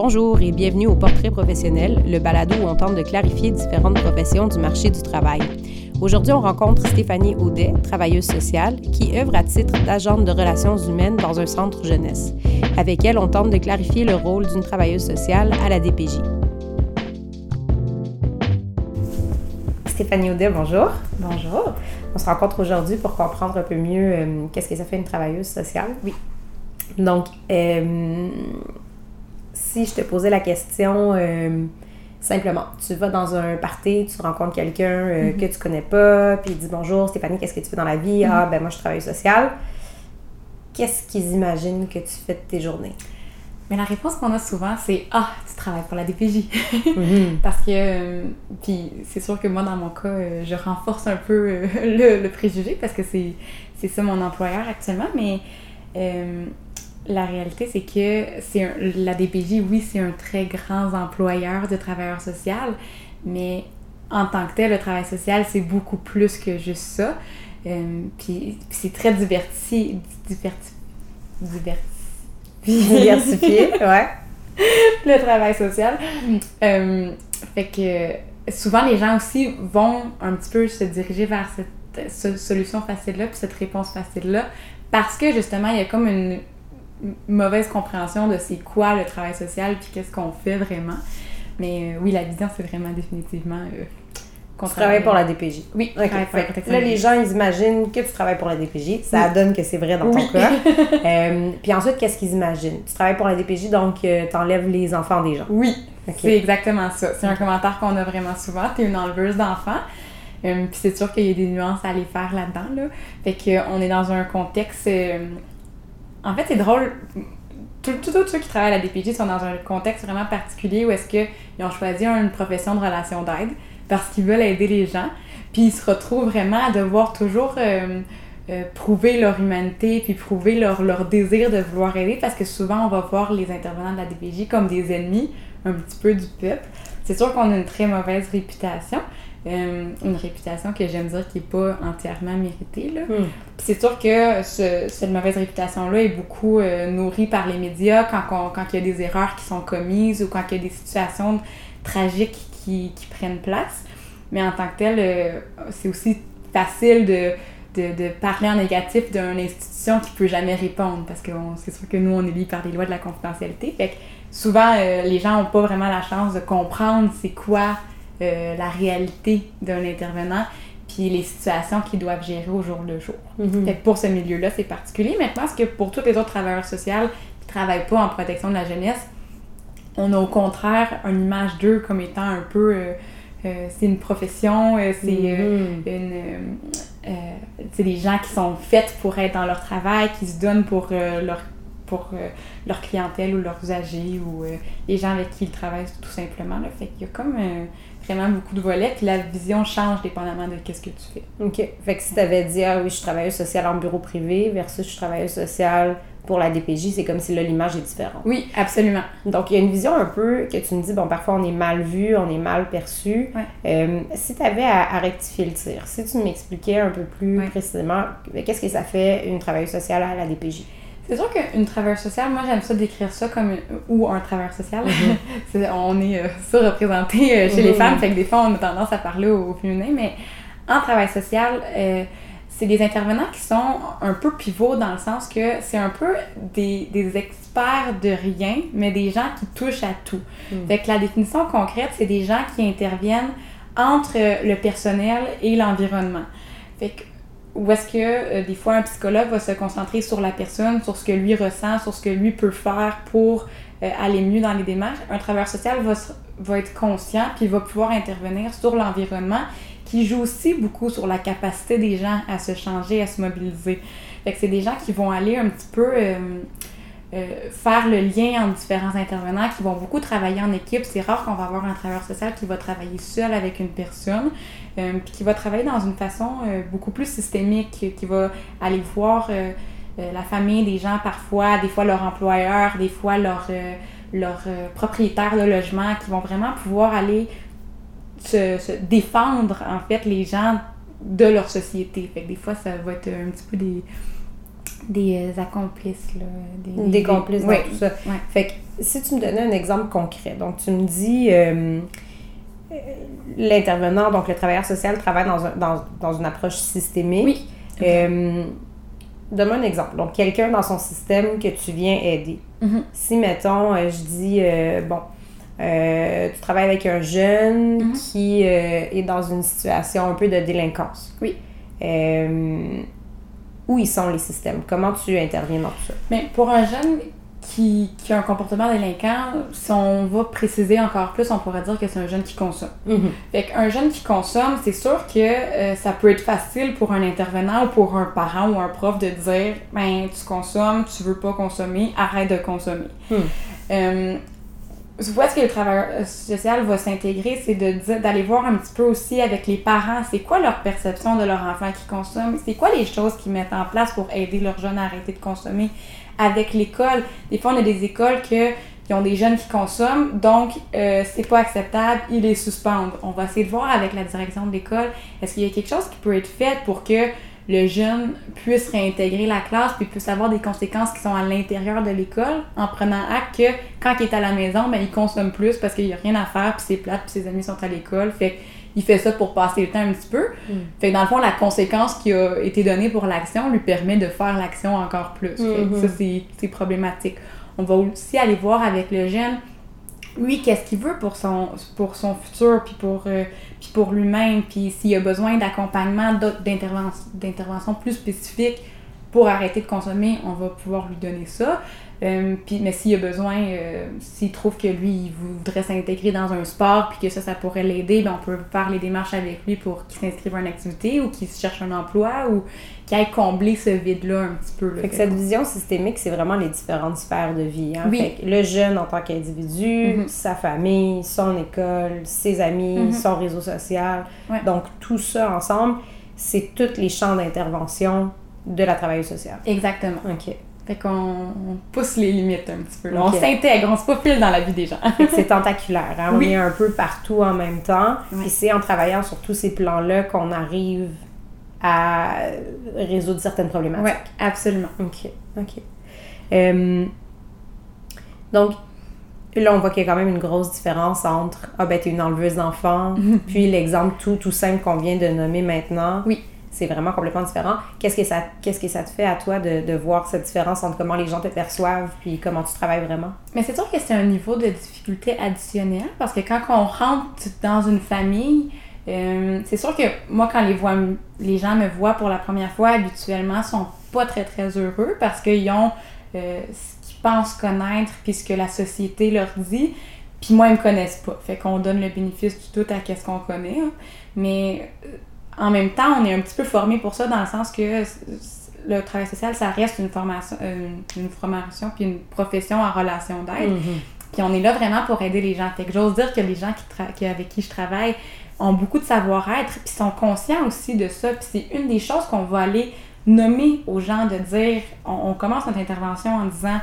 Bonjour et bienvenue au Portrait professionnel, le balado où on tente de clarifier différentes professions du marché du travail. Aujourd'hui, on rencontre Stéphanie Audet, travailleuse sociale, qui œuvre à titre d'agente de relations humaines dans un centre jeunesse. Avec elle, on tente de clarifier le rôle d'une travailleuse sociale à la DPJ. Stéphanie Audet, bonjour. Bonjour. On se rencontre aujourd'hui pour comprendre un peu mieux euh, qu'est-ce que ça fait une travailleuse sociale. Oui. Donc, euh, si je te posais la question euh, simplement, tu vas dans un party, tu rencontres quelqu'un euh, que tu connais pas, puis il dit bonjour Stéphanie, qu'est-ce que tu fais dans la vie? Ah, ben moi je travaille social. Qu'est-ce qu'ils imaginent que tu fais de tes journées? Mais la réponse qu'on a souvent, c'est Ah, tu travailles pour la DPJ. Parce que, puis c'est sûr que moi, dans mon cas, je renforce un peu le, le préjugé parce que c'est ça mon employeur actuellement, mais la réalité, c'est que c'est la DPJ, oui, c'est un très grand employeur de travailleurs sociaux, mais en tant que tel, le travail social, c'est beaucoup plus que juste ça. Euh, puis, c'est très diverti, diverti, diverti, diversifié, ouais. le travail social. Euh, fait que souvent, les gens aussi vont un petit peu se diriger vers cette solution facile-là, puis cette réponse facile-là, parce que justement, il y a comme une, mauvaise compréhension de c'est quoi le travail social puis qu'est-ce qu'on fait vraiment. Mais euh, oui, la vision, c'est vraiment définitivement euh, qu'on travaille pour la DPJ. Oui, okay. là, les gens, ils imaginent que tu travailles pour la DPJ. Ça donne que c'est vrai dans ton cas. Euh, puis ensuite, qu'est-ce qu'ils imaginent? Tu travailles pour la DPJ, donc tu enlèves les enfants des gens. Oui, c'est exactement ça. C'est un commentaire qu'on a vraiment souvent. Tu es une enleveuse d'enfants. puis c'est sûr qu'il y a des nuances à aller faire là-dedans. Là. Fait qu'on est dans un contexte en fait, c'est drôle. Tous ceux qui travaillent à la DPJ sont dans un contexte vraiment particulier où est-ce qu'ils ont choisi une profession de relation d'aide parce qu'ils veulent aider les gens. Puis ils se retrouvent vraiment à devoir toujours euh, euh, prouver leur humanité puis prouver leur, leur désir de vouloir aider parce que souvent on va voir les intervenants de la DPJ comme des ennemis un petit peu du peuple. C'est sûr qu'on a une très mauvaise réputation. Euh, une réputation que j'aime dire qui n'est pas entièrement méritée. Là. Hmm. c'est sûr que cette mauvaise réputation-là est beaucoup euh, nourrie par les médias quand, quand il y a des erreurs qui sont commises ou quand il y a des situations tragiques qui, qui prennent place. Mais en tant que tel, euh, c'est aussi facile de, de, de, parler en négatif d'une institution qui peut jamais répondre parce que c'est sûr que nous, on est liés par les lois de la confidentialité. Fait que souvent, les gens n'ont pas vraiment la chance de comprendre c'est quoi euh, la réalité d'un intervenant puis les situations qu'ils doivent gérer au jour le jour. Mhm. pour ce milieu-là, c'est particulier. Mais je pense que pour tous les autres travailleurs sociaux qui ne travaillent pas en protection de la jeunesse, on a au contraire une image d'eux comme étant un peu... Euh, euh, c'est une profession, c'est une... c'est des gens qui sont faits pour être dans leur travail, qui se donnent pour leur pour leur clientèle ou leurs usagers ou les gens avec qui ils travaillent tout simplement. Là. Fait qu'il y a comme vraiment beaucoup de volets, puis la vision change dépendamment de qu'est-ce que tu fais. OK. Fait que si tu avais dit, ah oui, je suis travailleuse sociale en bureau privé versus je suis travailleuse sociale pour la DPJ, c'est comme si là, l'image est différente. Oui, absolument. Donc, il y a une vision un peu que tu me dis, bon, parfois on est mal vu, on est mal perçu. Euh, si tu avais à, rectifier le tir, si tu m'expliquais un peu plus précisément, qu'est-ce que ça fait une travailleuse sociale à la DPJ? C'est sûr qu'une travailleuse sociale, moi j'aime ça décrire ça comme ou un travailleur social. Mhm. on est euh, surreprésenté euh, chez les mhm. femmes, fait que des fois on a tendance à parler au, féminin, mais en travail social, euh, c'est des intervenants qui sont un peu pivots dans le sens que c'est un peu des, des, experts de rien, mais des gens qui touchent à tout. Mhm. Fait que la définition concrète, c'est des gens qui interviennent entre le personnel et l'environnement. Fait que ou est-ce que euh, des fois un psychologue va se concentrer sur la personne, sur ce que lui ressent, sur ce que lui peut faire pour euh, aller mieux dans les démarches. Un travailleur social va, être conscient puis va pouvoir intervenir sur l'environnement qui joue aussi beaucoup sur la capacité des gens à se changer, à se mobiliser. Fait que c'est des gens qui vont aller un petit peu euh, faire le lien entre différents intervenants, qui vont beaucoup travailler en équipe. C'est rare qu'on va avoir un travailleur social qui va travailler seul avec une personne. Euh, puis qui va travailler dans une façon euh, beaucoup plus systémique, qui va aller voir euh, la famille des gens parfois, des fois leur employeur, des fois leur, leur propriétaire de logement, qui vont vraiment pouvoir aller se, défendre en fait les gens de leur société. Fait que des fois, ça va être un petit peu des, des euh, accomplices, là. Des, Des complices dans oui. tout ça. Ouais. Fait que si tu me donnais un exemple concret, donc tu me dis euh, euh, l'intervenant, donc le travailleur social, travaille dans, un- dans, dans une approche systémique. Oui. Euh, Donne-moi un exemple. Donc, quelqu'un dans son système que tu viens aider. Mhm. Si, mettons, je dis, euh, bon, tu travailles avec un jeune Mhm. qui est dans une situation un peu de délinquance. Oui. Où ils sont les systèmes? Comment tu interviens dans tout ça? Mais pour un jeune qui, qui a un comportement délinquant, si on va préciser encore plus, on pourrait dire que c'est un jeune qui consomme. Fait qu'un jeune qui consomme, c'est sûr que euh, ça peut être facile pour un intervenant ou pour un parent ou un prof de dire ben tu consommes, tu veux pas consommer, arrête de consommer. Hmm. Euh, est-ce que le travailleur euh, social va s'intégrer, c'est d'aller voir un petit peu aussi avec les parents, c'est quoi leur perception de leur enfant qui consomme, c'est quoi les choses qu'ils mettent en place pour aider leurs jeunes à arrêter de consommer avec l'école. Des fois, on a des écoles que, qui ont des jeunes qui consomment, donc euh, c'est pas acceptable, ils les suspendent. On va essayer de voir avec la direction de l'école, est-ce qu'il y a quelque chose qui peut être fait pour que le jeune puisse réintégrer la classe puis puisse avoir des conséquences qui sont à l'intérieur de l'école en prenant acte que quand il est à la maison, ben, il consomme plus parce qu'il n'y a rien à faire puis c'est plate puis ses amis sont à l'école. Fait il fait ça pour passer le temps un petit peu. Mm. Fait que dans le fond, la conséquence qui a été donnée pour l'action lui permet de faire l'action encore plus. Fait que ça, c'est- c'est problématique. On va aussi aller voir avec le jeune, lui, qu'est-ce qu'il veut pour son, pour son futur, puis pour, euh, puis pour lui-même, puis s'il a besoin d'accompagnement, d'intervention plus spécifiques pour arrêter de consommer, on va pouvoir lui donner ça. Euh, puis, mais s'il a besoin, euh, s'il trouve que lui, il voudrait s'intégrer dans un sport, puis que ça, ça pourrait l'aider, ben on peut faire les démarches avec lui pour qu'il s'inscrive à une activité ou qu'il cherche un emploi ou qu'il aille combler ce vide-là un petit peu. là. Fait que cette vision systémique, c'est vraiment les différentes sphères de vie. Hein? Oui. Fait que le jeune en tant qu'individu, Mhm. sa famille, son école, ses amis, Mhm. son réseau social. Ouais. Donc, tout ça ensemble, c'est tous les champs d'intervention de la travailleuse sociale. Exactement. OK. Fait qu'on on pousse les limites un petit peu. là. On s'intègre, on se faufile dans la vie des gens. C'est tentaculaire. Hein? On Oui. est un peu partout en même temps. Ouais. Puis c'est en travaillant sur tous ces plans-là qu'on arrive à résoudre certaines problématiques. ouais, absolument. OK, OK. Euh, donc, là, on voit qu'il y a quand même une grosse différence entre « Ah, ben, t'es une enleveuse d'enfants puis l'exemple tout, tout simple qu'on vient de nommer maintenant. Oui. C'est vraiment complètement différent. Qu'est-ce que ça, qu'est-ce que ça te fait à toi de, de voir cette différence entre comment les gens te perçoivent puis comment tu travailles vraiment? Mais c'est sûr que c'est un niveau de difficulté additionnel parce que quand on rentre dans une famille, euh, c'est sûr que moi, quand les, les gens me voient pour la première fois, habituellement, sont pas très très heureux parce qu'ils ont euh, ce qu'ils pensent connaître puis ce que la société leur dit. Puis moi, ils me connaissent pas. Fait qu'on donne le bénéfice du doute à qu'est-ce qu'on connaît. hein. Mais euh, en même temps, on est un petit peu formé pour ça dans le sens que le travail social, ça reste une formation, euh, une formation puis une profession en relation d'aide. On est là vraiment pour aider les gens. Fait j'ose dire que les gens avec qui je travaille ont beaucoup de savoir-être, puis sont conscients aussi de ça. Puis c'est une des choses qu'on va aller nommer aux gens de dire, on, on commence notre intervention en disant,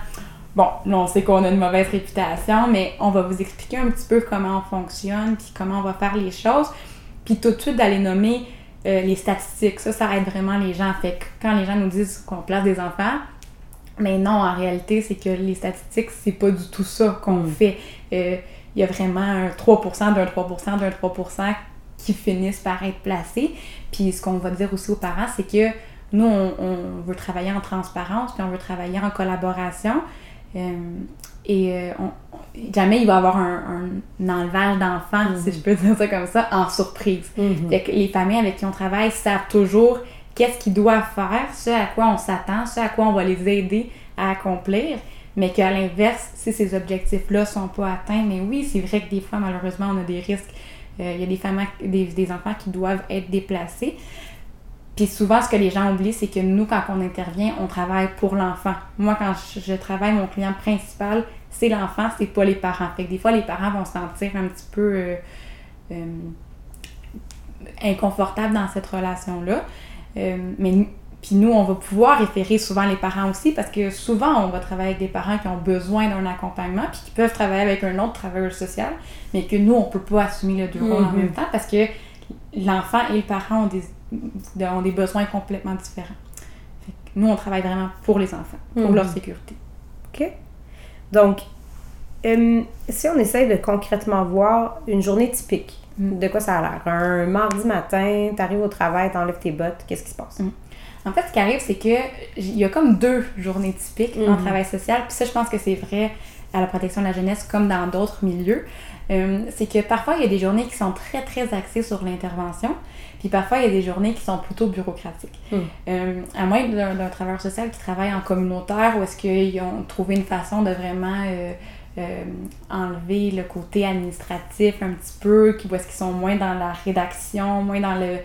bon, là on sait qu'on a une mauvaise réputation, mais on va vous expliquer un petit peu comment on fonctionne, puis comment on va faire les choses. Puis tout de suite d'aller nommer euh, les statistiques. Ça, ça aide vraiment les gens. Fait que quand les gens nous disent qu'on place des enfants, mais non, en réalité, c'est que les statistiques, c'est pas du tout ça qu'on Mm. fait. Euh, Il y a vraiment un 3%, d'un 3%, d'un 3% qui finissent par être placés. Puis ce qu'on va dire aussi aux parents, c'est que nous, on, on veut travailler en transparence, puis on veut travailler en collaboration. Euh, et euh, on- jamais il va y avoir un, un enlevage d'enfants, Mhm. si je peux dire ça comme ça, en surprise. Mhm. Fait que les familles avec qui on travaille savent toujours qu'est-ce qu'ils doivent faire, ce à quoi on s'attend, ce à quoi on va les aider à accomplir, mais qu'à l'inverse, si ces objectifs-là sont pas atteints, mais oui, c'est vrai que des fois, malheureusement, on a des risques. Euh, Il y a des, des, enfants qui doivent être déplacés. Puis souvent, ce que les gens oublient, c'est que nous, quand on intervient, on travaille pour l'enfant. Moi, quand je, je travaille, mon client principal, c'est l'enfant, c'est pas les parents. Fait que des fois, les parents vont se sentir un petit peu euh, euh, inconfortables dans cette relation-là. Euh, mais puis nous, on va pouvoir référer souvent les parents aussi parce que souvent, on va travailler avec des parents qui ont besoin d'un accompagnement puis qui peuvent travailler avec un autre travailleur social, mais que nous, on peut pas assumer les deux rôles en même temps parce que l'enfant et le parent ont des, ont des besoins complètement différents. Fait que nous, on travaille vraiment pour les enfants, pour leur sécurité. OK. Donc, euh, si on essaye de concrètement voir une journée typique, Mm. de quoi ça a l'air? Un mardi matin, t'arrives au travail, t'enlèves tes bottes, qu'est-ce qui se passe? Mm. En fait, ce qui arrive, c'est que il y a comme deux journées typiques en Mhm. travail social. Puis ça, je pense que c'est vrai à la protection de la jeunesse comme dans d'autres milieux. Euh, c'est que parfois, il y a des journées qui sont très, très axées sur l'intervention. Puis parfois, il y a des journées qui sont plutôt bureaucratiques. Mhm. Euh, à moins d'un d'un travailleur social qui travaille en communautaire ou est-ce qu'ils ont trouvé une façon de vraiment euh, euh, enlever le côté administratif un petit peu, qui- où est-ce qu'ils sont moins dans la rédaction, moins dans le...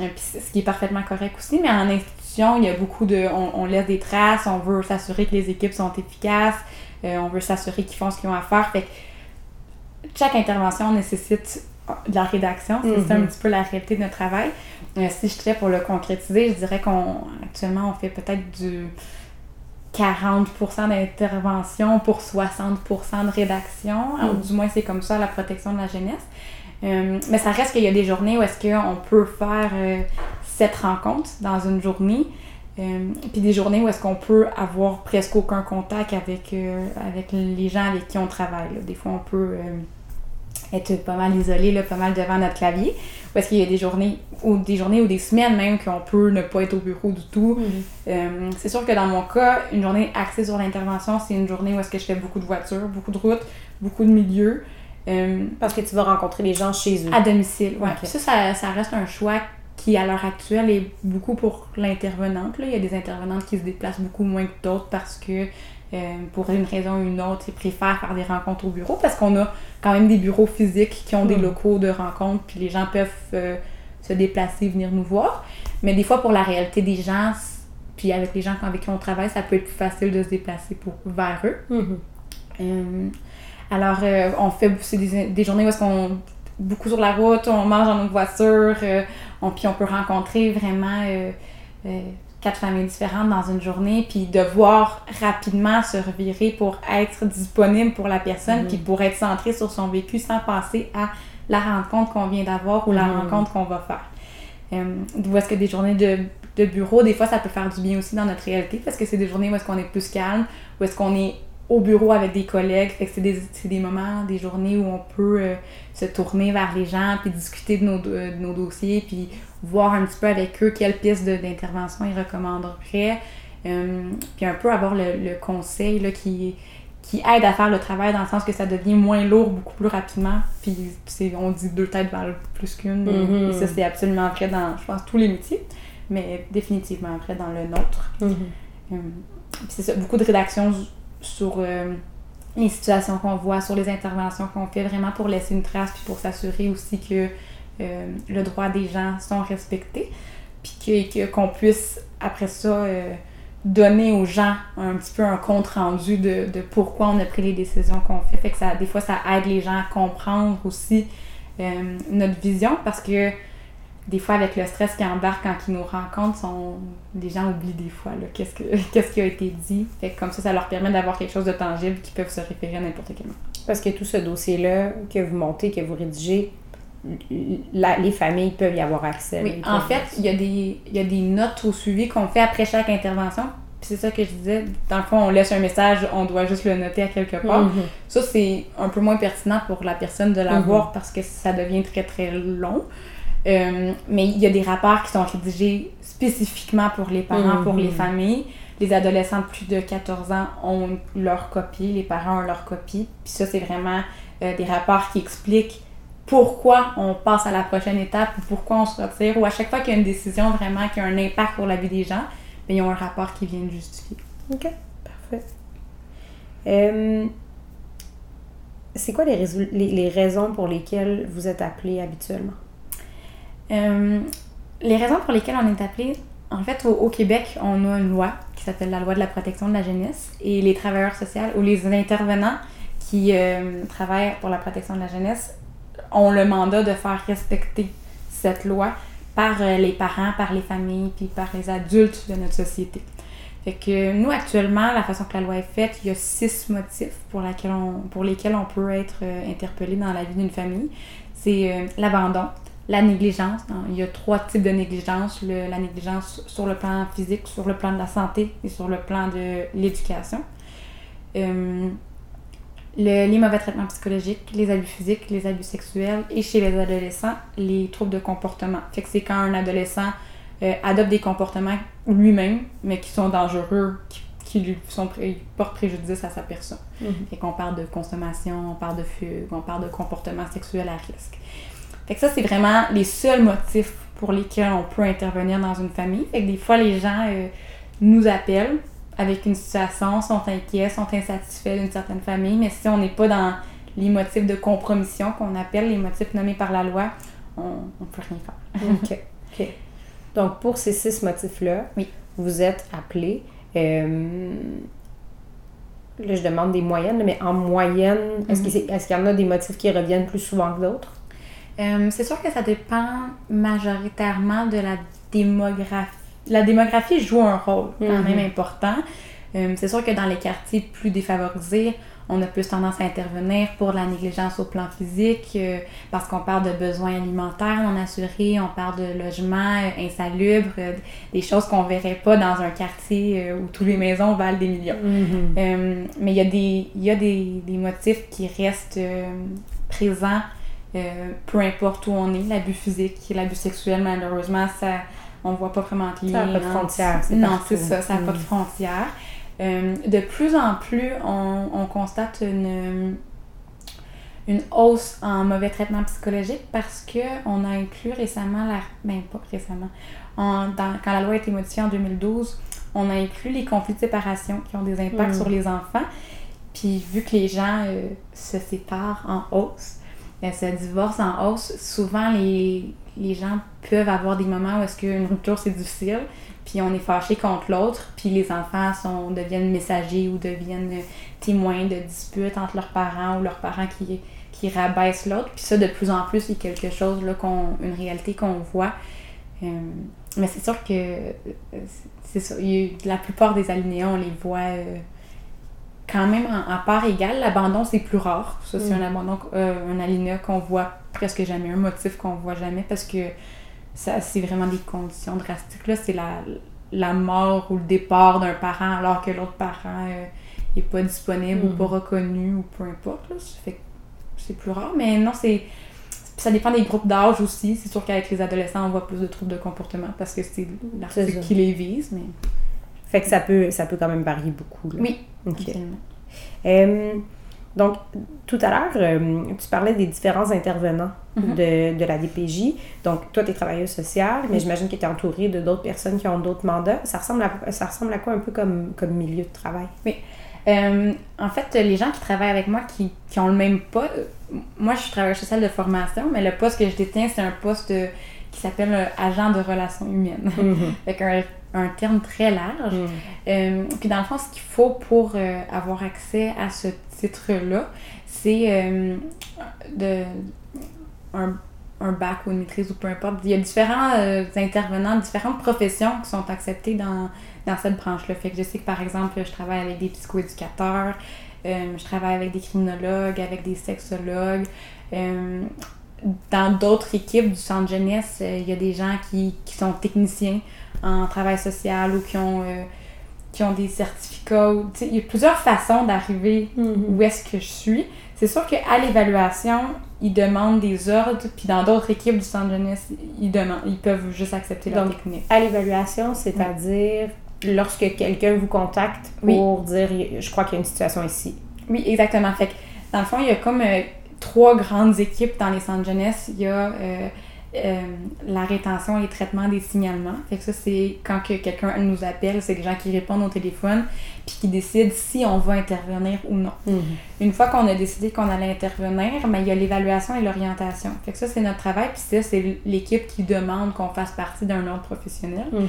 euh, ce qui est parfaitement correct aussi, mais en institution, il y a beaucoup de... On, on laisse des traces, on veut s'assurer que les équipes sont efficaces, euh, on veut s'assurer qu'ils font ce qu'ils ont à faire. Fait que chaque intervention nécessite de la rédaction, c'est ça un Mhm. petit peu la réalité de notre travail. Euh, si je serais pour le concrétiser, je dirais qu'on actuellement on fait peut-être du 40% d'intervention pour 60% de rédaction. Alors, Mm. Du moins, c'est comme ça la protection de la jeunesse. Euh, mais ça reste qu'il y a des journées où est-ce qu'on peut faire euh, sept rencontres dans une journée. Euh, puis des journées où est-ce qu'on peut avoir presque aucun contact avec, euh, avec les gens avec qui on travaille. là. Des fois, on peut être pas mal isolé, là, pas mal devant notre clavier. Est-ce qu'il y a des journées ou des journées ou des semaines même qu'on peut ne pas être au bureau du tout. Euh, c'est sûr que dans mon cas, une journée axée sur l'intervention, c'est une journée où est-ce que je fais beaucoup de voitures, beaucoup de routes, beaucoup de milieux. Euh, Parce que tu vas rencontrer les gens chez eux. à domicile. Ok. Ça, ça, ça reste un choix qui, à l'heure actuelle, est beaucoup pour l'intervenante. Il y a des intervenantes qui se déplacent beaucoup moins que d'autres parce que, euh, pour une raison ou une autre, ils préfèrent faire des rencontres au bureau parce qu'on a quand même des bureaux physiques qui ont des Mhm. locaux de rencontres, puis les gens peuvent euh, se déplacer, venir nous voir. Mais des fois, pour la réalité des gens, puis avec les gens avec qui on travaille, ça peut être plus facile de se déplacer pour, vers eux. Mhm. Euh, alors, on fait des, des journées où est-ce qu'on beaucoup sur la route, on mange dans notre voiture, on, puis on peut rencontrer vraiment quatre familles différentes dans une journée, puis devoir rapidement se revirer pour être disponible pour la personne, Mhm. puis pour être centré sur son vécu sans penser à la rencontre qu'on vient d'avoir ou la Mhm. rencontre qu'on va faire. Euh, où est-ce que des journées de, de bureau, des fois, ça peut faire du bien aussi dans notre réalité parce que c'est des journées où est-ce qu'on est plus calme, où est-ce qu'on est au bureau avec des collègues. Fait que c'est des, c'est des moments, des journées où on peut euh, se tourner vers les gens, puis discuter de nos, do- de nos dossiers, puis voir un petit peu avec eux quelles pistes de- d'intervention ils recommanderaient. Euh, puis un peu avoir le, le conseil là, qui, qui aide à faire le travail dans le sens que ça devient moins lourd beaucoup plus rapidement. Puis c'est- on dit deux têtes valent plus qu'une. Mhm. Et ça, c'est absolument vrai dans, je pense, tous les métiers, mais définitivement vrai dans le nôtre. Mhm. Euh, puis c'est ça, beaucoup de rédaction sur euh, les situations qu'on voit, sur les interventions qu'on fait, vraiment pour laisser une trace, puis pour s'assurer aussi que euh, le droit des gens sont respectés, puis qu'on puisse, après ça, euh, donner aux gens un petit peu un compte rendu de, de pourquoi on a pris les décisions qu'on fait. Fait que ça, des fois, ça aide les gens à comprendre aussi euh, notre vision, parce que des fois, avec le stress qui embarque quand ils nous rencontrent, sont... les gens oublient des fois qu'est-ce, que... qu'est-ce qui a été dit. Fait que comme ça, ça leur permet d'avoir quelque chose de tangible qui peuvent se référer à n'importe quel moment. Parce que tout ce dossier-là que vous montez, que vous rédigez, la- les familles peuvent y avoir accès. Oui, en fait, il y, a des, il y a des notes au suivi qu'on fait après chaque intervention. Puis c'est ça que je disais. Dans le fond, on laisse un message, on doit juste le noter à quelque part. Mhm. Ça, c'est un peu moins pertinent pour la personne de l'avoir parce que ça devient très très long. Euh, mais il y a des rapports qui sont rédigés spécifiquement pour les parents, pour Mhm. les familles. Les adolescents de plus de 14 ans ont leur copie, les parents ont leur copie. Puis ça, c'est vraiment euh, des rapports qui expliquent pourquoi on passe à la prochaine étape ou pourquoi on se retire. Ou à chaque fois qu'il y a une décision vraiment qui a un impact pour la vie des gens, bien, ils ont un rapport qui vient le justifier. OK, parfait. Euh, c'est quoi les, les, les raisons pour lesquelles vous êtes appelé habituellement? Euh, les raisons pour lesquelles on est appelé, en fait, au, Québec, on a une loi qui s'appelle la loi de la protection de la jeunesse et les travailleurs sociaux ou les intervenants qui euh, travaillent pour la protection de la jeunesse ont le mandat de faire respecter cette loi par euh, les parents, par les familles, puis par les adultes de notre société. Fait que nous, actuellement, la façon que la loi est faite, il y a six motifs pour, lesquels on peut être interpellé dans la vie d'une famille. C'est l'abandon, la négligence. Il y a trois types de négligence. la négligence sur le plan physique, sur le plan de la santé et sur le plan de l'éducation. Euh, les mauvais traitements psychologiques, les abus physiques, les abus sexuels et chez les adolescents, les troubles de comportement. Fait que c'est quand un adolescent euh, adopte des comportements lui-même, mais qui sont dangereux, qui, lui sont, portent préjudice à sa personne. Mm qu'on parle de consommation, on parle de fugue, on parle de comportement sexuel à risque. Fait que ça, c'est vraiment les seuls motifs pour lesquels on peut intervenir dans une famille. Fait que des fois, les gens euh, nous appellent avec une situation, sont inquiets, sont insatisfaits d'une certaine famille, mais si on n'est pas dans les motifs de compromission qu'on appelle les motifs nommés par la loi, on ne peut rien faire. OK. OK. Donc, pour ces six motifs-là, oui. vous êtes appelé. Euh, là, je demande des moyennes, mais en moyenne, est-ce qu'il y en a des motifs qui reviennent plus souvent que d'autres? Euh, c'est sûr que ça dépend majoritairement de la démographie. La démographie joue un rôle quand mhm. même important. Euh, c'est sûr que dans les quartiers plus défavorisés, on a plus tendance à intervenir pour la négligence au plan physique, euh, parce qu'on parle de besoins alimentaires non assurés, on parle de logements insalubres, des choses qu'on verrait pas dans un quartier où toutes les maisons valent des millions. Mhm. mais il y a, des, y a des, des motifs qui restent présents euh, peu importe où on est, l'abus physique, l'abus sexuel, malheureusement, ça, on voit pas vraiment de lien. Ça n'a pas de frontières. Non, c'est ça, ça n'a pas de mm. frontières. Euh, de plus en plus, on, on constate une, une hausse en mauvais traitement psychologique parce qu'on a inclus récemment, la, ben pas récemment, en, quand la loi a été modifiée en 2012, on a inclus les conflits de séparation qui ont des impacts mm. sur les enfants. Puis vu que les gens euh, se séparent en hausse, ce divorce en hausse, souvent les, les gens peuvent avoir des moments où est-ce qu'une rupture c'est difficile, puis on est fâché contre l'autre, puis les enfants sont, deviennent messagers ou deviennent témoins de disputes entre leurs parents ou leurs parents qui, qui rabaissent l'autre. Puis ça, de plus en plus, c'est quelque chose, là, une réalité qu'on voit. Euh, mais c'est sûr que euh, ça. la plupart des alinéas, on les voit. Euh, quand même en, part égale. L'abandon, c'est plus rare. Ça, c'est mm. un abandon, euh, un alinéa qu'on voit presque jamais, un motif qu'on voit jamais parce que ça, c'est vraiment des conditions drastiques. Là, c'est la, la mort ou le départ d'un parent alors que l'autre parent n'est euh, pas disponible ou mm. pas reconnu ou peu importe. Là. fait c'est plus rare. Mais non, c'est. Ça dépend des groupes d'âge aussi. C'est sûr qu'avec les adolescents, on voit plus de troubles de comportement parce que c'est l'article qui les vise. Mais... Fait que ça peut, ça peut quand même varier beaucoup. Là. Oui. OK. Euh, donc, tout à l'heure, euh, tu parlais des différents intervenants mhm. de, de, la DPJ. Donc, toi, tu es travailleuse sociale, mais j'imagine que tu es entourée de d'autres personnes qui ont d'autres mandats. Ça ressemble, à, ça ressemble à quoi un peu comme, comme milieu de travail? Oui. Euh, en fait, les gens qui travaillent avec moi qui, qui ont le même poste, moi je suis travailleuse sociale de formation, mais le poste que je détiens, c'est un poste qui s'appelle agent de relations humaines. Mhm. un un terme très large. Mm. Euh, puis dans le fond, ce qu'il faut pour euh, avoir accès à ce titre-là, c'est euh, de un, un, bac ou une maîtrise ou peu importe. Il y a différents intervenants, différentes professions qui sont acceptées dans, dans cette branche-là. Fait que je sais que par exemple, je travaille avec des psychoéducateurs, je travaille avec des criminologues, avec des sexologues dans d'autres équipes du centre jeunesse, il y a des gens qui, qui sont techniciens en travail social ou qui ont, euh, qui ont des certificats. Il y a plusieurs façons d'arriver mm-hmm. où est-ce que je suis. C'est sûr qu'à l'évaluation, ils demandent des ordres, puis dans d'autres équipes du centre jeunesse, ils, demandent, ils peuvent juste accepter leur technique. À l'évaluation, c'est-à-dire lorsque quelqu'un vous contacte pour dire je crois qu'il y a une situation ici. Oui, exactement. Fait que, dans le fond, il y a comme euh, trois grandes équipes dans les centres jeunesse. Il y a euh, euh, la rétention et le traitement des signalements. Fait que ça, c'est quand que quelqu'un nous appelle, c'est des gens qui répondent au téléphone puis qui décident si on va intervenir ou non. Mhm. Une fois qu'on a décidé qu'on allait intervenir, mais ben, il y a l'évaluation et l'orientation. Fait que ça, c'est notre travail, puis ça, c'est l'équipe qui demande qu'on fasse partie d'un ordre professionnel. Mhm.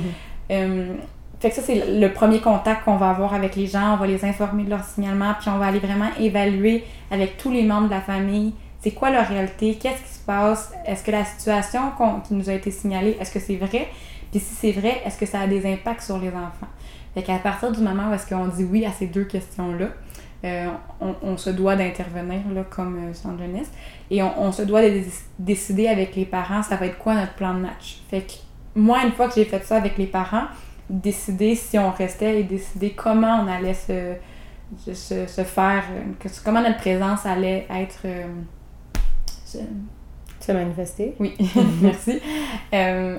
Euh, fait que ça, c'est le premier contact qu'on va avoir avec les gens. On va les informer de leur signalement, puis on va aller vraiment évaluer avec tous les membres de la famille c'est quoi leur réalité, qu'est-ce qui se passe, est-ce que la situation qui nous a été signalée, est-ce que c'est vrai, puis si c'est vrai, est-ce que ça a des impacts sur les enfants? Fait qu'à partir du moment où est-ce qu'on dit oui à ces deux questions-là, euh, on, se doit d'intervenir comme euh, et on, se doit de décider avec les parents ça va être quoi notre plan de match? Fait que moi, une fois que j'ai fait ça avec les parents, décider si on restait et décider comment on allait se, se, faire, que, comment notre présence allait être. Euh, se, se manifester. Oui, merci. Euh,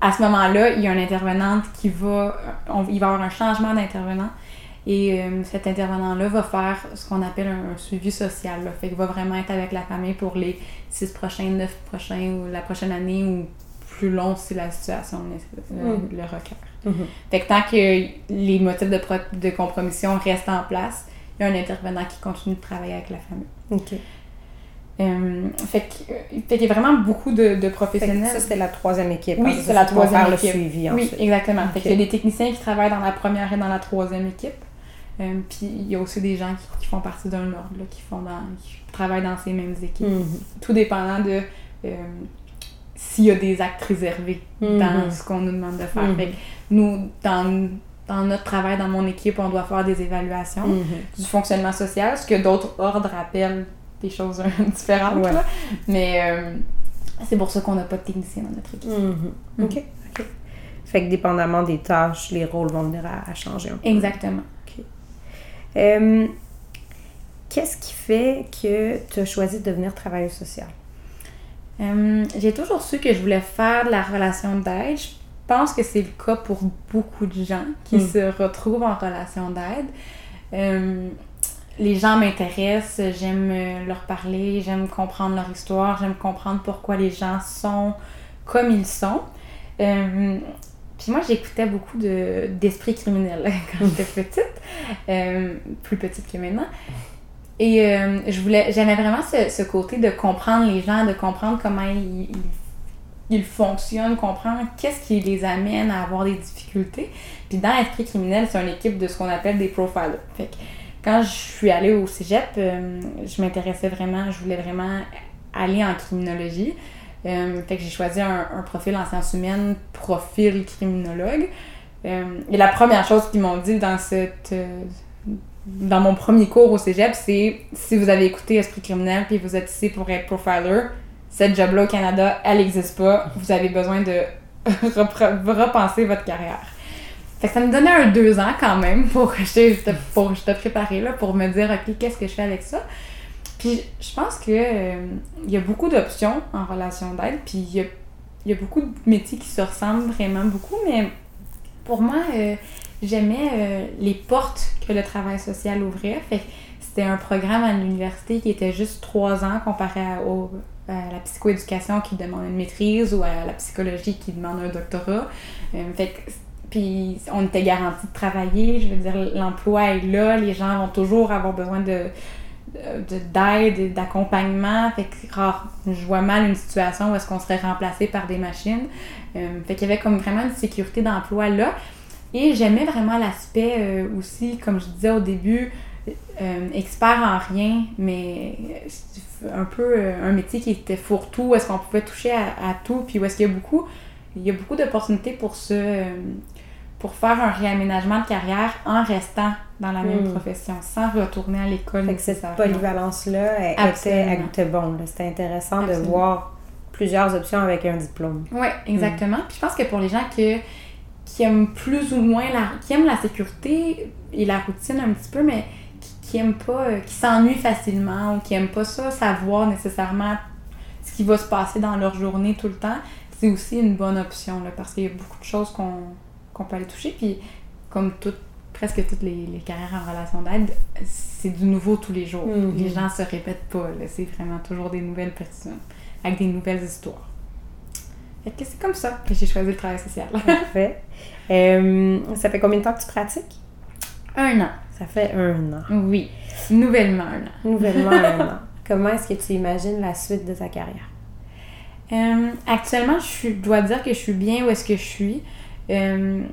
à ce moment-là, il y a une intervenante qui va. On, il va y avoir un changement d'intervenant. Et euh, cet intervenant-là va faire ce qu'on appelle un, suivi social. Là. Fait qu'il va vraiment être avec la famille pour les six prochains, neuf prochains ou la prochaine année ou plus long si la situation le, le requiert. Mm-hmm. Fait que tant que les motifs de, de compromission restent en place, il y a un intervenant qui continue de travailler avec la famille. OK. Euh, fait qu'il y a vraiment beaucoup de, de professionnels. ça, c'était la troisième équipe. Oui, c'est la troisième équipe. le suivi Oui, exactement. Fait qu'il y a des techniciens qui travaillent dans la première et dans la troisième équipe. Euh, puis il y a aussi des gens qui, font partie d'un ordre, là, qui, font dans, qui travaillent dans ces mêmes équipes. Mm-hmm. Tout dépendant de euh, s'il y a des actes réservés Mm-hmm. dans ce qu'on nous demande de faire. Fait que nous, dans, dans notre travail, dans mon équipe, on doit faire des évaluations du fonctionnement social, ce que d'autres ordres appellent des choses différentes. Ouais. Là. Mais euh, c'est pour ça qu'on n'a pas de technicien dans notre équipe. Mhm. OK. OK. Fait que dépendamment des tâches, les rôles vont venir à, à changer un peu. Exactement. Euh, Qu'est-ce qui fait que tu as choisi de devenir travailleuse sociale? J'ai toujours su que je voulais faire de la relation d'aide. Je pense que c'est le cas pour beaucoup de gens qui Mm. se retrouvent en relation d'aide. Les gens m'intéressent, j'aime euh, leur parler, j'aime comprendre leur histoire, j'aime comprendre pourquoi les gens sont comme ils sont. Euh, puis moi, j'écoutais beaucoup de, d'esprit criminel quand j'étais petite, euh, plus petite que maintenant. Et je voulais, j'aimais vraiment ce, ce côté de comprendre les gens, de comprendre comment ils, ils, fonctionnent, comprendre qu'est-ce qui les amène à avoir des difficultés. Puis dans Esprit criminel, c'est une équipe de ce qu'on appelle des profilers. Quand je suis allée au cégep, euh, je m'intéressais vraiment, je voulais vraiment aller en criminologie. Euh, fait que j'ai choisi un, profil en sciences humaines, profil criminologue. Euh, et la première chose qu'ils m'ont dit dans cette euh, dans mon premier cours au cégep, c'est si vous avez écouté Esprit criminel puis vous êtes ici pour être profiler, cette job-là au Canada, elle n'existe pas. Vous avez besoin de repenser votre carrière. Fait que ça me donnait un deux ans quand même pour je te, pour je préparer là, pour me dire ok qu'est-ce que je fais avec ça? Puis je pense que euh, il y a beaucoup d'options en relation d'aide, puis il y a, beaucoup de métiers qui se ressemblent vraiment beaucoup, mais pour moi, euh, j'aimais euh, les portes que le travail social ouvrait. Fait c'était un programme à l'université qui était juste trois ans comparé à, au- à la psychoéducation qui demande une maîtrise ou à la psychologie qui demande un doctorat. Fait puis on était garanti de travailler, je veux dire, l'emploi est là, les gens vont toujours avoir besoin de de- d'aide d'accompagnement. Fait que rare, je vois mal une situation où est-ce qu'on serait remplacé par des machines. Euh, fait qu'il y avait comme vraiment une sécurité d'emploi là. Et j'aimais vraiment l'aspect euh, aussi, comme je disais au début, euh, expert en rien, mais un peu un métier qui était fourre-tout, est-ce qu'on pouvait toucher à, tout, puis où est-ce qu'il y a beaucoup, il y a beaucoup d'opportunités pour se, pour faire un réaménagement de carrière en restant dans la même Mm. profession, sans retourner à l'école. Fait que cette polyvalence-là, elle, était, bon. C'était intéressant de voir plusieurs options avec un diplôme. Oui, exactement. Puis je pense que pour les gens que, qui aiment plus ou moins la, qui aiment la sécurité et la routine un petit peu, mais qui, qui aiment pas, euh, qui s'ennuient facilement ou qui aiment pas ça, savoir nécessairement ce qui va se passer dans leur journée tout le temps, c'est aussi une bonne option là, parce qu'il y a beaucoup de choses qu'on qu'on peut aller toucher. Puis comme presque toutes les, les carrières en relation d'aide, c'est du nouveau tous les jours. Mhm. Les gens se répètent pas. C'est vraiment toujours des nouvelles personnes avec des nouvelles histoires. Fait que c'est comme ça que j'ai choisi le travail social. Parfait. Euh, ça fait combien de temps que tu pratiques? un an. Ça fait un an. Oui. Nouvellement un an. Nouvellement un an. Comment est-ce que tu imagines la suite de ta carrière? Euh, actuellement, je suis- dois dire que je suis bien où est-ce que je suis. Euh,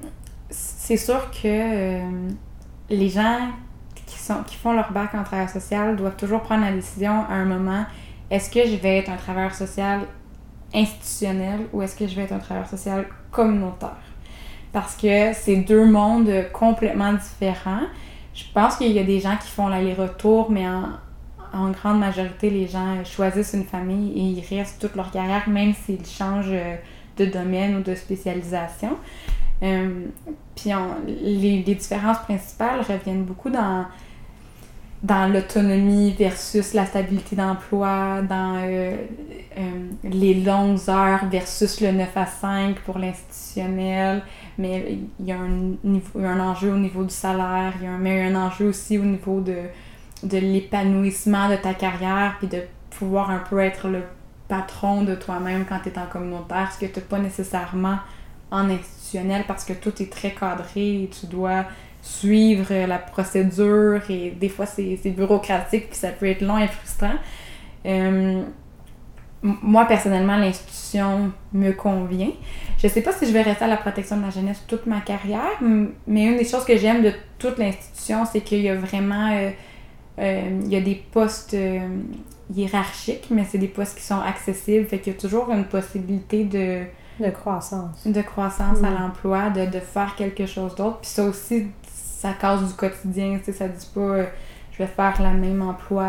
c'est sûr que euh, les gens qui, sont, qui font leur bac en travail social doivent toujours prendre la décision à un moment est-ce que je vais être un travailleur social institutionnel ou est-ce que je vais être un travailleur social communautaire? Parce que c'est deux mondes complètement différents. je pense qu'il y a des gens qui font l'aller-retour, mais en, grande majorité, les gens choisissent une famille et ils restent toute leur carrière, même s'ils changent euh, de domaine ou de spécialisation. Euh, puis les, différences principales reviennent beaucoup dans, dans l'autonomie versus la stabilité d'emploi, dans euh, les longues heures versus le 9 à 5 pour l'institutionnel. Mais il y, a un un enjeu au niveau du salaire, il y a un, mais un enjeu aussi au niveau de de l'épanouissement de ta carrière, puis de pouvoir un peu être le patron de toi-même quand tu es en communautaire, ce que tu n'as pas nécessairement en institutionnel parce que tout est très cadré et tu dois suivre la procédure et des fois c'est bureaucratique puis ça peut être long et frustrant. Euh, moi personnellement l'institution me convient. Je sais pas si je vais rester à la protection de la jeunesse toute ma carrière, mais une des choses que j'aime de toute l'institution c'est qu'il y a vraiment euh, euh, il y a des postes hiérarchiques, mais c'est des postes qui sont accessibles. Fait qu'il y a toujours une possibilité de... De croissance. De croissance à l'emploi, de, de, faire quelque chose d'autre. Puis ça aussi, ça cause du quotidien. Tu sais, ça dit pas euh, je vais faire le même emploi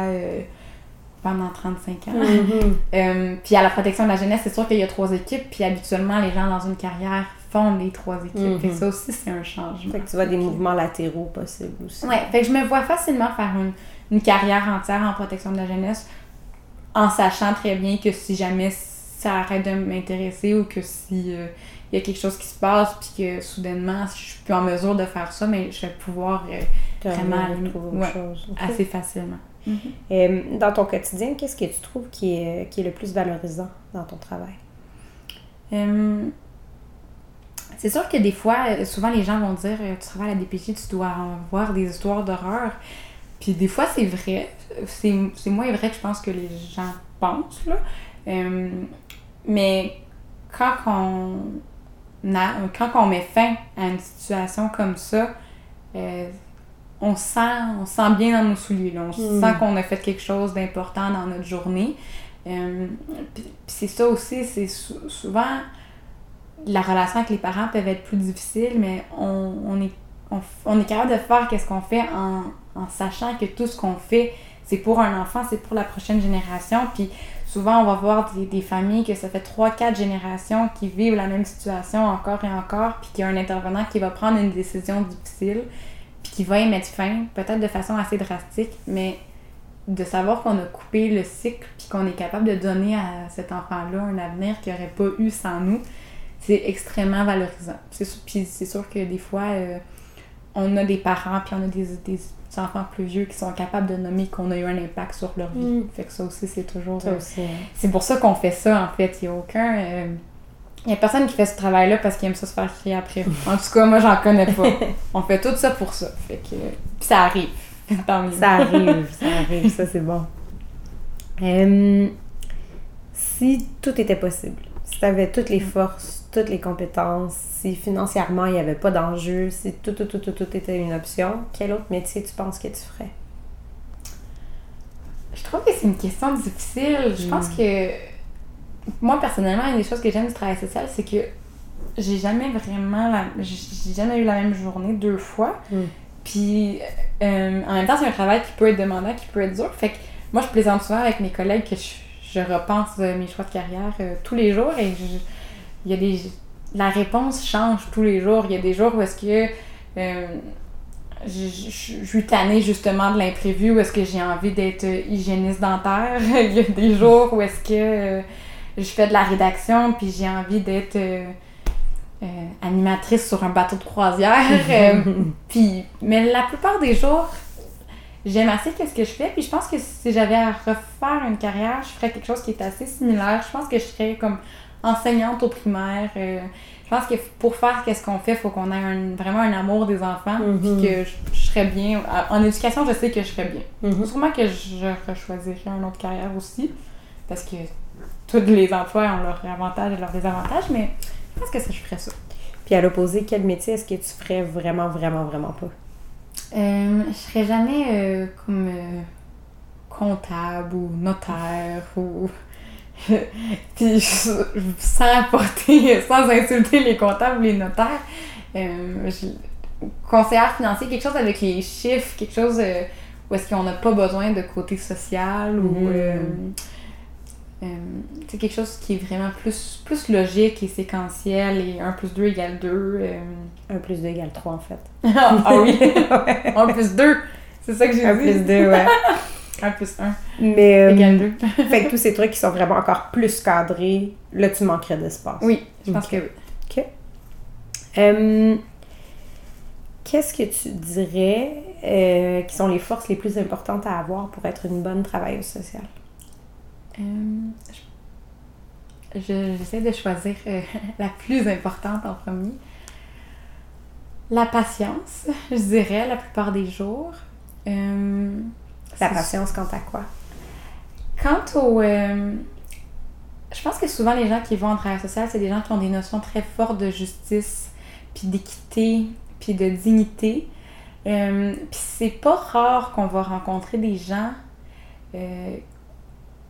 pendant 35 ans. Mm-hmm. puis à la protection de la jeunesse, c'est sûr qu'il y a trois équipes. Puis habituellement, les gens dans une carrière font les trois équipes. Fait ça aussi, c'est un changement. Fait que tu vois des mouvements latéraux possibles aussi. Ouais, fait que je me vois facilement faire une une carrière entière en protection de la jeunesse en sachant très bien que si jamais ça arrête de m'intéresser ou que si euh, il y a quelque chose qui se passe puis que soudainement je suis plus en mesure de faire ça mais je vais pouvoir euh, vraiment trouver chose. assez facilement mm-hmm. euh, dans ton quotidien qu'est-ce que tu trouves qui est, qui est le plus valorisant dans ton travail? C'est sûr que des fois souvent les gens vont dire tu travailles à la DPJ tu dois avoir des histoires d'horreur puis des fois, c'est vrai. C'est moins vrai que je pense que les gens pensent. Là. Euh, mais quand on, a, quand on met fin à une situation comme ça, euh, on, sent, on sent bien dans nos souliers. On hmm. sent qu'on a fait quelque chose d'important dans notre journée. Euh, puis c'est ça aussi, c'est souvent la relation avec les parents peut être plus difficile, mais on, on est on, est capable de faire qu'est-ce qu'on fait en, sachant que tout ce qu'on fait, c'est pour un enfant, c'est pour la prochaine génération. Puis souvent, on va voir des, familles que ça fait 3-4 générations qui vivent la même situation encore et encore, puis qu'il y a un intervenant qui va prendre une décision difficile, puis qui va y mettre fin, peut-être de façon assez drastique, mais de savoir qu'on a coupé le cycle, puis qu'on est capable de donner à cet enfant-là un avenir qu'il n'aurait pas eu sans nous, c'est extrêmement valorisant. Puis c'est sûr que des fois, euh, on a des parents puis on a des, des enfants plus vieux qui sont capables de nommer qu'on a eu un impact sur leur vie. Mm. Fait que ça aussi, c'est toujours. Euh, c'est pour ça qu'on fait ça, en fait. Il n'y a aucun. Euh, il y a personne qui fait ce travail-là parce qu'il aime ça se faire crier après. En tout cas, moi, j'en connais pas. On fait tout ça pour ça. Fait que. Puis ça arrive. ça arrive, ça arrive. Ça, c'est bon. si tout était possible, si tu avais toutes les forces, toutes les compétences, si financièrement il n'y avait pas d'enjeu, si tout, tout, tout, tout, tout était une option, quel autre métier tu penses que tu ferais? Je trouve que c'est une question difficile. Je pense hmm. que moi personnellement, une des choses que j'aime du travail social, c'est que j'ai jamais vraiment la... j'ai jamais eu la même journée deux fois. Hmm. Puis euh, en même temps, c'est un travail qui peut être demandant, qui peut être dur. Fait que moi, je plaisante souvent avec mes collègues que je, repense mes choix de carrière euh, tous les jours et je, il y a des. La réponse change tous les jours. Il y a des jours où est-ce que euh, je, suis tannée justement de l'imprévu, où est-ce que j'ai envie d'être hygiéniste dentaire. il y a des jours où est-ce que euh, je fais de la rédaction, puis j'ai envie d'être euh, animatrice sur un bateau de croisière. puis, mais la plupart des jours, j'aime assez ce que je fais. Puis je pense que si j'avais à refaire une carrière, je ferais quelque chose qui est assez similaire. Je pense que je serais comme enseignante au primaire. Euh, je pense que pour faire qu'est-ce qu'on fait, il faut qu'on ait vraiment un amour des enfants, puis mhm. que je, serais bien. En éducation, je sais que je serais bien. Mm Sûrement que je choisirais une autre carrière aussi, parce que tous les emplois ont leurs avantages et leurs désavantages, mais je pense que ça, je ferais ça. Puis à l'opposé, quel métier est-ce que tu ferais vraiment, vraiment, vraiment pas? Euh, je serais jamais euh, comme comptable ou notaire ou puis sans apporter, sans insulter les comptables ou les notaires, euh, conseillère financier, quelque chose avec les chiffres, quelque chose euh, où est-ce qu'on n'a pas besoin de côté social ou Mhm. euh, euh, c'est quelque chose qui est vraiment plus, plus logique et séquentiel et 1 plus 2 égale 2. 1 plus 2 égale 3 en fait. ah oui! 1 plus 2! C'est ça que j'ai 1 dit. plus 2, ouais. 1 plus 1 Mais, euh, égale 2. fait que tous ces trucs qui sont vraiment encore plus cadrés, là, tu manquerais d'espace. Oui, je pense Ok. que oui. Euh, Qu'est-ce que tu dirais euh, qui sont les forces les plus importantes à avoir pour être une bonne travailleuse sociale? Je- J'essaie de choisir euh, la plus importante en premier. La patience, je dirais, la plupart des jours. Euh, La patience quant à quoi? Quant au... euh, je pense que souvent les gens qui vont en travail social, c'est des gens qui ont des notions très fortes de justice, puis d'équité, puis de dignité. Euh, puis c'est pas rare qu'on va rencontrer des gens, euh,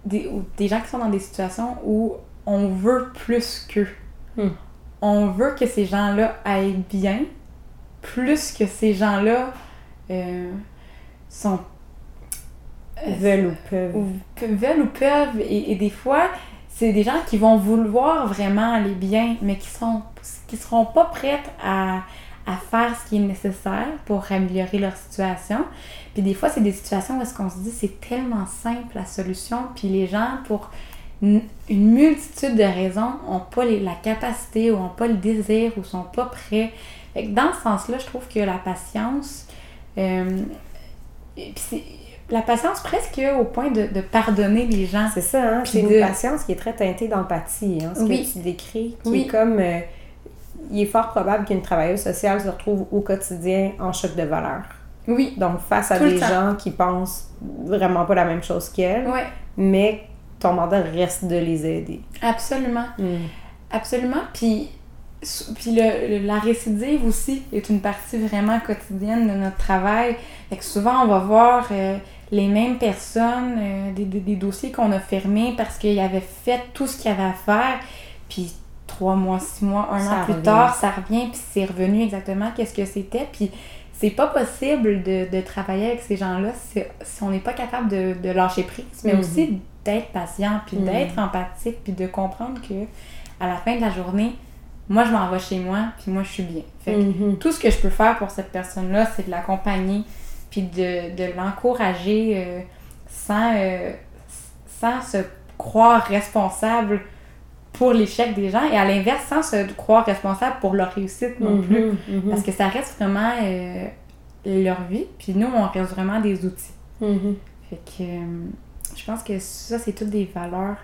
des, ou des gens qui sont dans des situations où on veut plus qu'eux. Hmm. On veut que ces gens-là aillent bien, plus que ces gens-là euh, sont Veulent ou peuvent. ou veulent ou peuvent. Et, et des fois c'est des gens qui vont vouloir vraiment aller bien mais qui sont qui seront pas prêtes à, à faire ce qui est nécessaire pour améliorer leur situation. Puis des fois c'est des situations où est-ce qu'on se dit c'est tellement simple la solution. Puis les gens pour une multitude de raisons ont pas les- la capacité ou ont pas le désir ou sont pas prêts. Fait que dans ce sens-là je trouve que la patience euh, puis la patience presque au point de, de pardonner les gens. C'est ça, hein? C'est une patience qui est très teintée d'empathie, hein? Ce Oui. que tu décris, qui Oui. est comme... euh, il est fort probable qu'une travailleuse sociale se retrouve au quotidien en choc de valeur. Oui. Donc, face à Tout des gens qui pensent vraiment pas la même chose qu'elle, Ouais, mais ton mandat reste de les aider. absolument. Hmm. Absolument. Puis, puis le, le- la récidive aussi est une partie vraiment quotidienne de notre travail. Fait que souvent, on va voir euh, les mêmes personnes, euh, des, des- des dossiers qu'on a fermés parce qu'ils avaient fait tout ce qu'il y avait à faire. Puis trois mois, six mois, un Ça an plus tard, ça revient, puis c'est revenu exactement qu'est-ce que c'était. Puis c'est pas possible de, de travailler avec ces gens-là si, si on n'est pas capable de, de lâcher prise, mais Mhm. aussi d'être patient, puis Mhm. d'être empathique, puis de comprendre que à la fin de la journée, moi je m'en vais chez moi, puis moi je suis bien. Fait que Mhm. tout ce que je peux faire pour cette personne-là, c'est de l'accompagner, puis de, de l'encourager euh, sans, euh, sans se croire responsable pour l'échec des gens, et à l'inverse, sans se croire responsable pour leur réussite non plus. Mhm. Mhm. Parce que ça reste vraiment euh, leur vie, puis nous, on reste vraiment des outils. Mhm. Fait que je pense que ça, c'est toutes des valeurs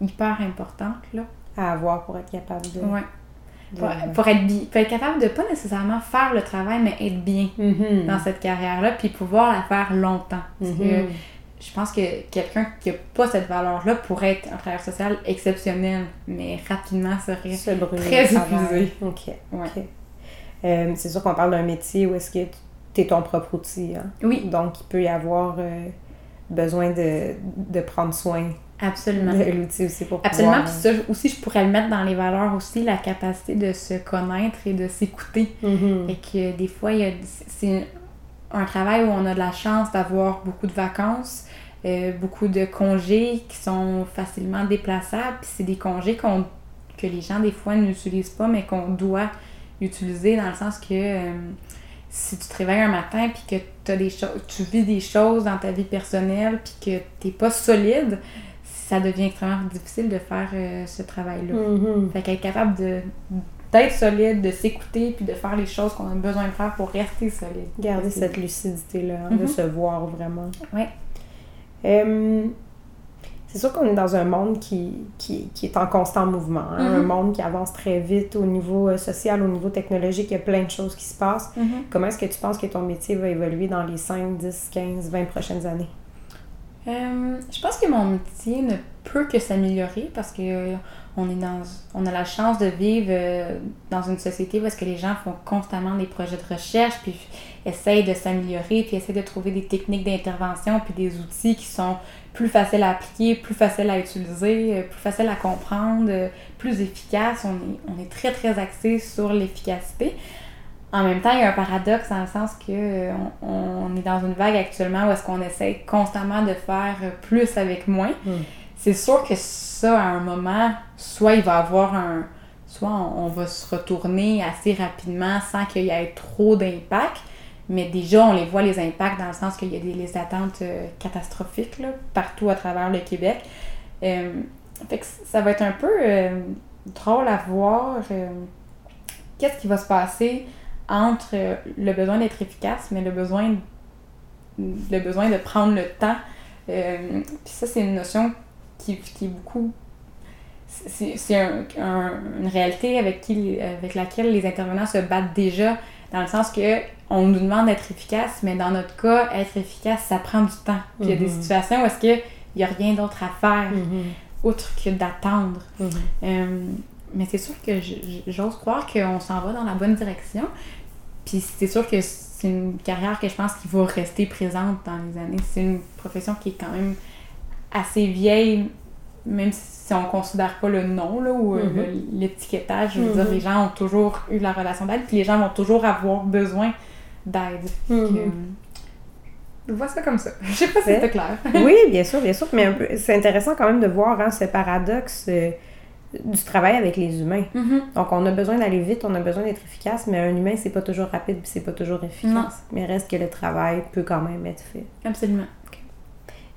hyper importantes, là. À avoir pour être capable de... Ouais. Pour, pour être pour être capable de pas nécessairement faire le travail, mais être bien Mhm. dans cette carrière-là, puis pouvoir la faire longtemps. Parce que Mhm. je pense que quelqu'un qui n'a pas cette valeur-là pourrait être un travailleur social exceptionnel, mais rapidement serait Se brûler très épuisé. OK. Ouais. Euh, c'est sûr qu'on parle d'un métier où est-ce que tu es ton propre outil. Hein? Oui, Donc, il peut y avoir euh, besoin de, de prendre soin absolument. l'outil aussi pour Absolument, pouvoir... puis ça aussi, je pourrais le mettre dans les valeurs aussi, la capacité de se connaître et de s'écouter. Et que des fois, il y a, c'est un travail où on a de la chance d'avoir beaucoup de vacances, euh, beaucoup de congés qui sont facilement déplaçables. Puis c'est des congés qu'on, que les gens, des fois, n'utilisent pas, mais qu'on doit utiliser dans le sens que euh, si tu te réveilles un matin puis que t'as des choses, tu vis des choses dans ta vie personnelle puis que t'es pas solide, ça devient extrêmement difficile de faire euh, ce travail-là. Mhm. Fait qu'être capable de d'être solide, de s'écouter, puis de faire les choses qu'on a besoin de faire pour rester solide. Garder cette lucidité-là, hein, de Mhm. se voir vraiment. Ouais. Euh, c'est sûr qu'on est dans un monde qui, qui, qui est en constant mouvement, hein, un Mhm. monde qui avance très vite au niveau euh, social, au niveau technologique, il y a plein de choses qui se passent. Comment est-ce que tu penses que ton métier va évoluer dans les 5, 10, 15, 20 prochaines années? Euh, je pense que mon métier ne peut que s'améliorer parce que euh, on est dans on a la chance de vivre euh, dans une société est-ce que les gens font constamment des projets de recherche puis essayent de s'améliorer puis essayent de trouver des techniques d'intervention puis des outils qui sont plus faciles à appliquer, plus faciles à utiliser, plus faciles à comprendre, plus efficaces. On est, on est très très axé sur l'efficacité. En même temps, il y a un paradoxe dans le sens que euh, on, on est dans une vague actuellement où est-ce qu'on essaie constamment de faire plus avec moins. Mm. C'est sûr que ça, à un moment, soit il va avoir un... Soit on, on va se retourner assez rapidement sans qu'il y ait trop d'impact. Mais déjà, on les voit, les impacts, dans le sens qu'il y a des d'attente euh, catastrophiques là, partout à travers le Québec. Euh, fait que ça va être un peu drôle à voir qu'est-ce qui va se passer entre euh, le besoin d'être efficace, mais le besoin, le besoin de prendre le temps. Euh, Puis ça, c'est une notion qui, qui est beaucoup. C'est un- un- une réalité avec, qui, avec laquelle les intervenants se battent déjà, dans le sens que on nous demande d'être efficace, mais dans notre cas, être efficace, ça prend du temps. Puis il y a des Mhm. situations où est-ce qu'il n'y a rien d'autre à faire, Mhm. autre que d'attendre. Mhm. Euh, mais c'est sûr que j'ose croire qu'on s'en va dans la bonne direction. Puis c'est sûr que c'est une carrière que je pense qui va rester présente dans les années. C'est une profession qui est quand même assez vieille, même si on considère pas le nom là, ou euh, Mhm. le- l'étiquetage. Je veux dire, Mhm. les gens ont toujours eu la relation d'aide, puis les gens vont toujours avoir besoin d'aide. Mhm. Que, Je vois ça comme ça. Je sais pas si c'était clair. oui, bien sûr, bien sûr. Mais un peu- c'est intéressant quand même de voir hein, ce paradoxe euh, du travail avec les humains. Mhm. Donc, on a besoin d'aller vite, on a besoin d'être efficace, mais un humain, c'est pas toujours rapide c'est pas toujours efficace. Non. Mais reste que le travail peut quand même être fait. Absolument.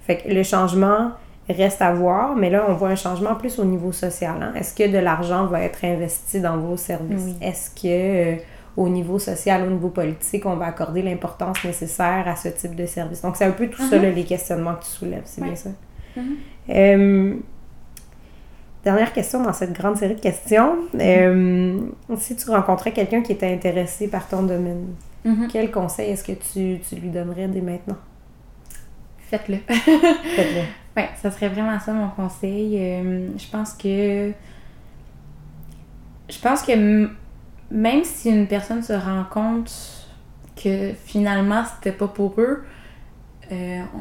Fait que le changement reste à voir, mais là, on voit un changement plus au niveau social. hein. Est-ce que de l'argent va être investi dans vos services? Oui. Est-ce que euh, au niveau social, au niveau politique, on va accorder l'importance nécessaire à ce type de service? Donc, c'est un peu tout ça, Mhm. là, les questionnements que tu soulèves, c'est Ouais. bien ça? Mhm. Euh, dernière question dans cette grande série de questions. Euh, si tu rencontrais quelqu'un qui était intéressé par ton domaine, Mhm. quel conseil est-ce que tu, tu lui donnerais dès maintenant? Faites-le. Faites-le. Ouais, ça serait vraiment ça mon conseil. Euh, je pense que. Je pense que même si une personne se rend compte que finalement c'était pas pour eux, euh, on,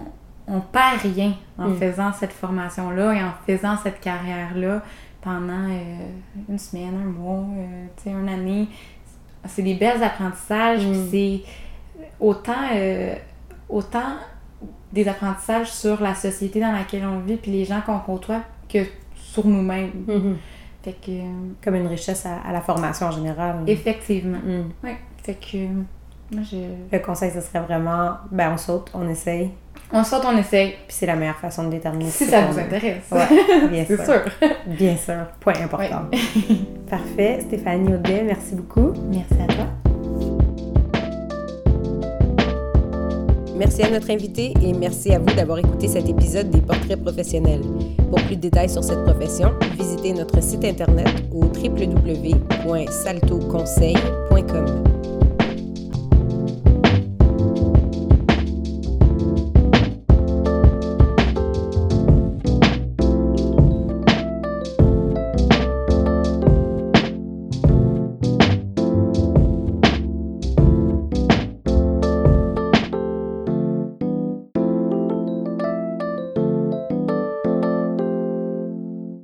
on perd rien en Mm. faisant cette formation-là et en faisant cette carrière-là pendant euh, une semaine, un mois, euh, une année. C'est des belles apprentissages, Mm. c'est autant, euh, autant des apprentissages sur la société dans laquelle on vit puis les gens qu'on côtoie que sur nous-mêmes. Mhm. Fait que, Comme une richesse à, à la formation en général. effectivement. Mm. Ouais. Fait que, moi, je... Le conseil, ce serait vraiment, ben on saute, on essaye, On saute, on essaye. puis c'est la meilleure façon de déterminer Si ça vous intéresse. Ouais, bien sûr. Bien sûr, point important. Parfait, Stéphanie Audet, merci beaucoup. Merci à toi. Merci à notre invité et merci à vous d'avoir écouté cet épisode des Portraits professionnels. Pour plus de détails sur cette profession, visitez notre site internet au www.saltoconseil.com.